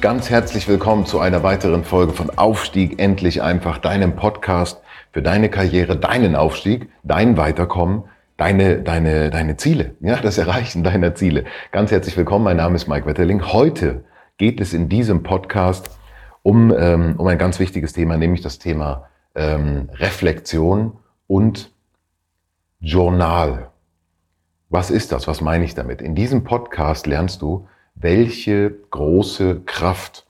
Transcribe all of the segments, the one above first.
Ganz herzlich willkommen zu einer weiteren Folge von Aufstieg endlich einfach, deinem Podcast für deine Karriere, deinen Aufstieg, dein Weiterkommen, deine, deine, deine Ziele, ja, das Erreichen deiner Ziele. Ganz herzlich willkommen, mein Name ist Mike Wetterling. Heute geht es in diesem Podcast um, ähm, um ein ganz wichtiges Thema, nämlich das Thema ähm, Reflexion und Journal. Was ist das? Was meine ich damit? In diesem Podcast lernst du, welche große Kraft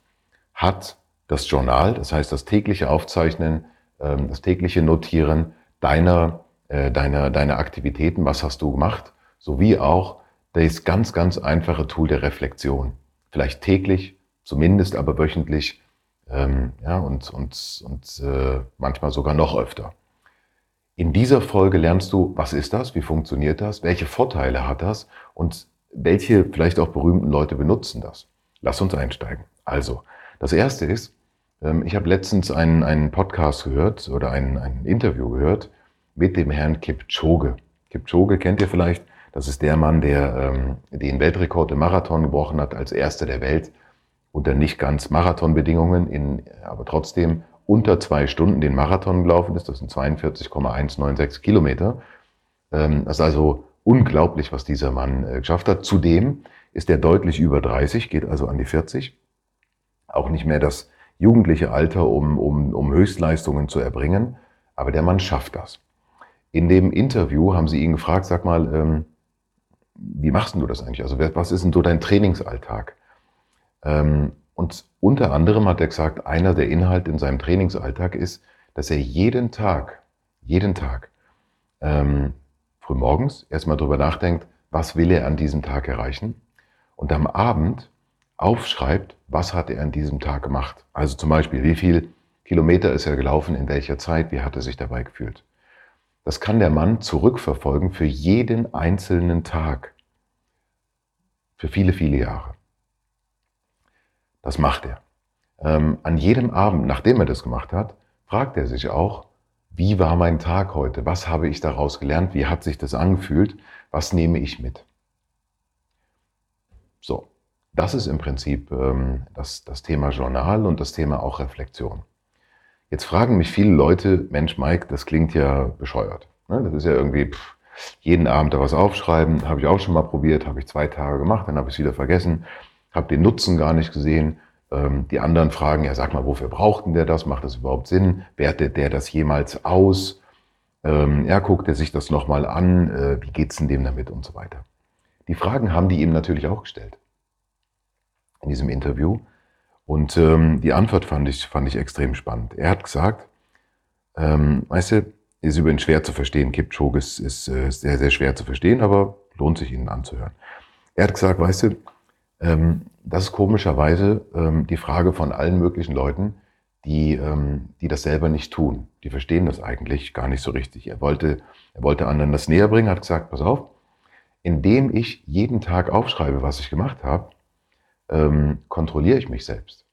hat das Journal, das heißt das tägliche Aufzeichnen, ähm, das tägliche Notieren deiner, äh, deiner, deiner Aktivitäten, was hast du gemacht, sowie auch das ganz, ganz einfache Tool der Reflexion. Vielleicht täglich, zumindest aber wöchentlich ähm, ja, und, und, und äh, manchmal sogar noch öfter. In dieser Folge lernst du, was ist das, wie funktioniert das, welche Vorteile hat das? Und welche vielleicht auch berühmten Leute benutzen das? Lass uns einsteigen. Also, das erste ist, ähm, ich habe letztens einen, einen Podcast gehört oder ein, ein Interview gehört mit dem Herrn Kipchoge. Kipchoge kennt ihr vielleicht. Das ist der Mann, der ähm, den Weltrekord im Marathon gebrochen hat als erster der Welt unter nicht ganz Marathonbedingungen, in, aber trotzdem unter zwei Stunden den Marathon gelaufen ist. Das sind 42,196 Kilometer. Ähm, das ist also unglaublich, was dieser Mann äh, geschafft hat. Zudem ist er deutlich über 30, geht also an die 40. Auch nicht mehr das jugendliche Alter, um, um, um Höchstleistungen zu erbringen. Aber der Mann schafft das. In dem Interview haben sie ihn gefragt, sag mal, ähm, wie machst du das eigentlich? Also was ist denn so dein Trainingsalltag? Ähm, und unter anderem hat er gesagt, einer der Inhalte in seinem Trainingsalltag ist, dass er jeden Tag, jeden Tag ähm, frühmorgens erstmal drüber nachdenkt, was will er an diesem Tag erreichen und am Abend aufschreibt, was hat er an diesem Tag gemacht. Also zum Beispiel, wie viel Kilometer ist er gelaufen, in welcher Zeit, wie hat er sich dabei gefühlt. Das kann der Mann zurückverfolgen für jeden einzelnen Tag, für viele, viele Jahre. Das macht er. Ähm, an jedem Abend, nachdem er das gemacht hat, fragt er sich auch, wie war mein Tag heute? Was habe ich daraus gelernt? Wie hat sich das angefühlt? Was nehme ich mit? So, das ist im Prinzip ähm, das, das Thema Journal und das Thema auch Reflexion. Jetzt fragen mich viele Leute, Mensch, Mike, das klingt ja bescheuert. Ne? Das ist ja irgendwie pff, jeden Abend da was aufschreiben. Habe ich auch schon mal probiert, habe ich zwei Tage gemacht, dann habe ich es wieder vergessen, habe den Nutzen gar nicht gesehen. Ähm, die anderen fragen, ja, sag mal, wofür braucht denn der das? Macht das überhaupt Sinn? Wertet der das jemals aus? Ähm, ja, guckt er sich das nochmal an? Äh, wie geht's denn dem damit und so weiter? Die Fragen haben die ihm natürlich auch gestellt in diesem Interview. Und ähm, die Antwort fand ich, fand ich extrem spannend. Er hat gesagt, ähm, weißt du, ist übrigens schwer zu verstehen. Kipchoge ist, ist äh, sehr, sehr schwer zu verstehen, aber lohnt sich Ihnen anzuhören. Er hat gesagt, weißt du, ähm, das ist komischerweise ähm, die Frage von allen möglichen Leuten, die, ähm, die das selber nicht tun. Die verstehen das eigentlich gar nicht so richtig. Er wollte, er wollte anderen das näher bringen, hat gesagt, pass auf, indem ich jeden Tag aufschreibe, was ich gemacht habe, ähm, kontrolliere ich mich selbst.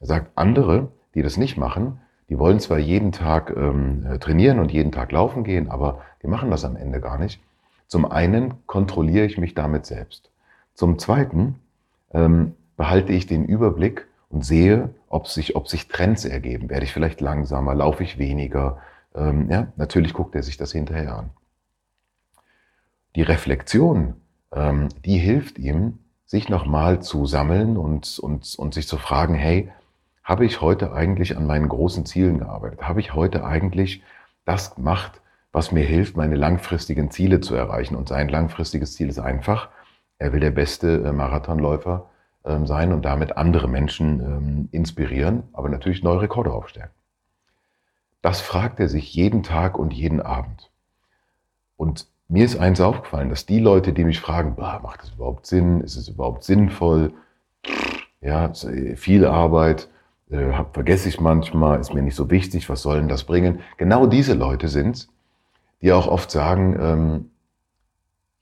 Er sagt, andere, die das nicht machen, die wollen zwar jeden Tag ähm, äh, trainieren und jeden Tag laufen gehen, aber die machen das am Ende gar nicht. Zum einen kontrolliere ich mich damit selbst. Zum Zweiten ähm, behalte ich den Überblick und sehe, ob sich, ob sich Trends ergeben. Werde ich vielleicht langsamer, laufe ich weniger? Ähm, ja, natürlich guckt er sich das hinterher an. Die Reflexion, ähm, die hilft ihm, sich nochmal zu sammeln und, und, und sich zu fragen, hey, habe ich heute eigentlich an meinen großen Zielen gearbeitet? Habe ich heute eigentlich das gemacht, was mir hilft, meine langfristigen Ziele zu erreichen? Und sein langfristiges Ziel ist einfach, er will der beste äh, Marathonläufer ähm, sein und damit andere Menschen ähm, inspirieren, aber natürlich neue Rekorde aufstellen. Das fragt er sich jeden Tag und jeden Abend. Und mir ist eins aufgefallen, dass die Leute, die mich fragen, bah, macht das überhaupt Sinn? Ist es überhaupt sinnvoll? ja, viel Arbeit, äh, vergesse ich manchmal, ist mir nicht so wichtig, was soll denn das bringen? Genau diese Leute sind die auch oft sagen, ähm,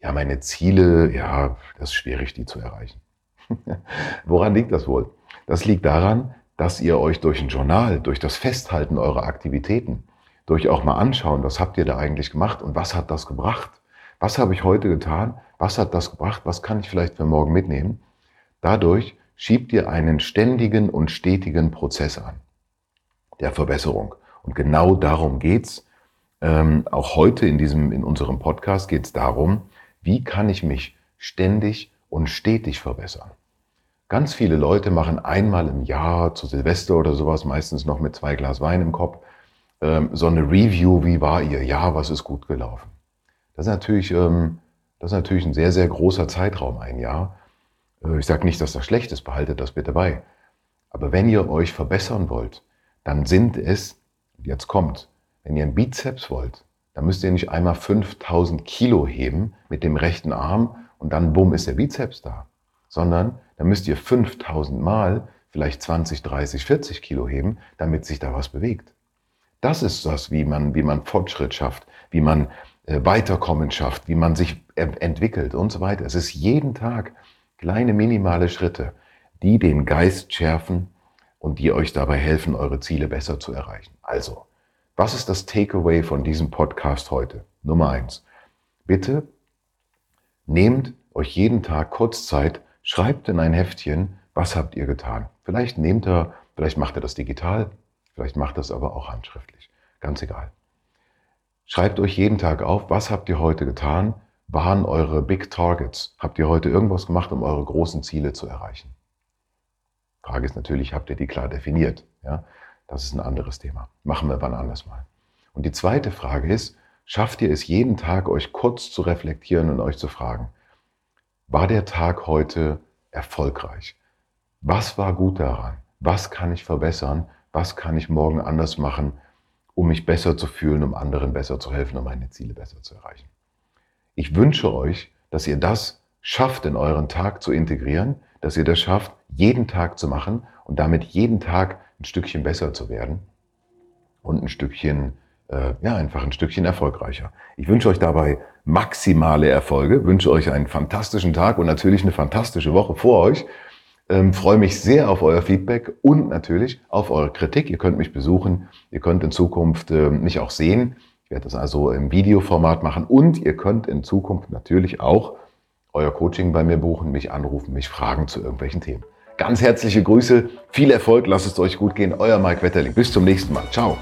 ja, meine Ziele, ja, das ist schwierig, die zu erreichen. Woran liegt das wohl? Das liegt daran, dass ihr euch durch ein Journal, durch das Festhalten eurer Aktivitäten, durch auch mal anschauen, was habt ihr da eigentlich gemacht und was hat das gebracht? Was habe ich heute getan? Was hat das gebracht? Was kann ich vielleicht für morgen mitnehmen? Dadurch schiebt ihr einen ständigen und stetigen Prozess an der Verbesserung. Und genau darum geht's. Ähm, auch heute in diesem, in unserem Podcast geht es darum, wie kann ich mich ständig und stetig verbessern. Ganz viele Leute machen einmal im Jahr zu Silvester oder sowas, meistens noch mit zwei Glas Wein im Kopf, ähm, so eine Review, wie war ihr Jahr, was ist gut gelaufen. Das ist natürlich, ähm, das ist natürlich ein sehr, sehr großer Zeitraum, ein Jahr. Äh, ich sage nicht, dass das schlecht ist, behaltet das bitte bei. Aber wenn ihr euch verbessern wollt, dann sind es, jetzt kommt, wenn ihr einen Bizeps wollt, dann müsst ihr nicht einmal 5000 Kilo heben mit dem rechten Arm und dann bumm ist der Bizeps da sondern da müsst ihr 5000 Mal vielleicht 20, 30, 40 Kilo heben, damit sich da was bewegt. Das ist das, wie man, wie man Fortschritt schafft, wie man äh, Weiterkommen schafft, wie man sich entwickelt und so weiter. Es ist jeden Tag kleine minimale Schritte, die den Geist schärfen und die euch dabei helfen, eure Ziele besser zu erreichen. Also, was ist das Takeaway von diesem Podcast heute? Nummer eins. Bitte nehmt euch jeden Tag kurz Zeit, Schreibt in ein Heftchen, was habt ihr getan. Vielleicht nehmt ihr, vielleicht macht ihr das digital, vielleicht macht das aber auch handschriftlich. Ganz egal. Schreibt euch jeden Tag auf, was habt ihr heute getan? Waren eure Big Targets? Habt ihr heute irgendwas gemacht, um eure großen Ziele zu erreichen? Frage ist natürlich, habt ihr die klar definiert? Ja, das ist ein anderes Thema. Machen wir wann anders mal. Und die zweite Frage ist, schafft ihr es jeden Tag, euch kurz zu reflektieren und euch zu fragen, war der Tag heute erfolgreich? Was war gut daran? Was kann ich verbessern? Was kann ich morgen anders machen, um mich besser zu fühlen, um anderen besser zu helfen, um meine Ziele besser zu erreichen? Ich wünsche euch, dass ihr das schafft, in euren Tag zu integrieren, dass ihr das schafft, jeden Tag zu machen und damit jeden Tag ein Stückchen besser zu werden und ein Stückchen äh, ja, einfach ein Stückchen erfolgreicher. Ich wünsche euch dabei maximale Erfolge, wünsche euch einen fantastischen Tag und natürlich eine fantastische Woche vor euch. Ähm, freue mich sehr auf euer Feedback und natürlich auf eure Kritik. Ihr könnt mich besuchen, ihr könnt in Zukunft äh, mich auch sehen. Ich werde das also im Videoformat machen und ihr könnt in Zukunft natürlich auch euer Coaching bei mir buchen, mich anrufen, mich fragen zu irgendwelchen Themen. Ganz herzliche Grüße, viel Erfolg, lasst es euch gut gehen. Euer Mike Wetterling. Bis zum nächsten Mal. Ciao.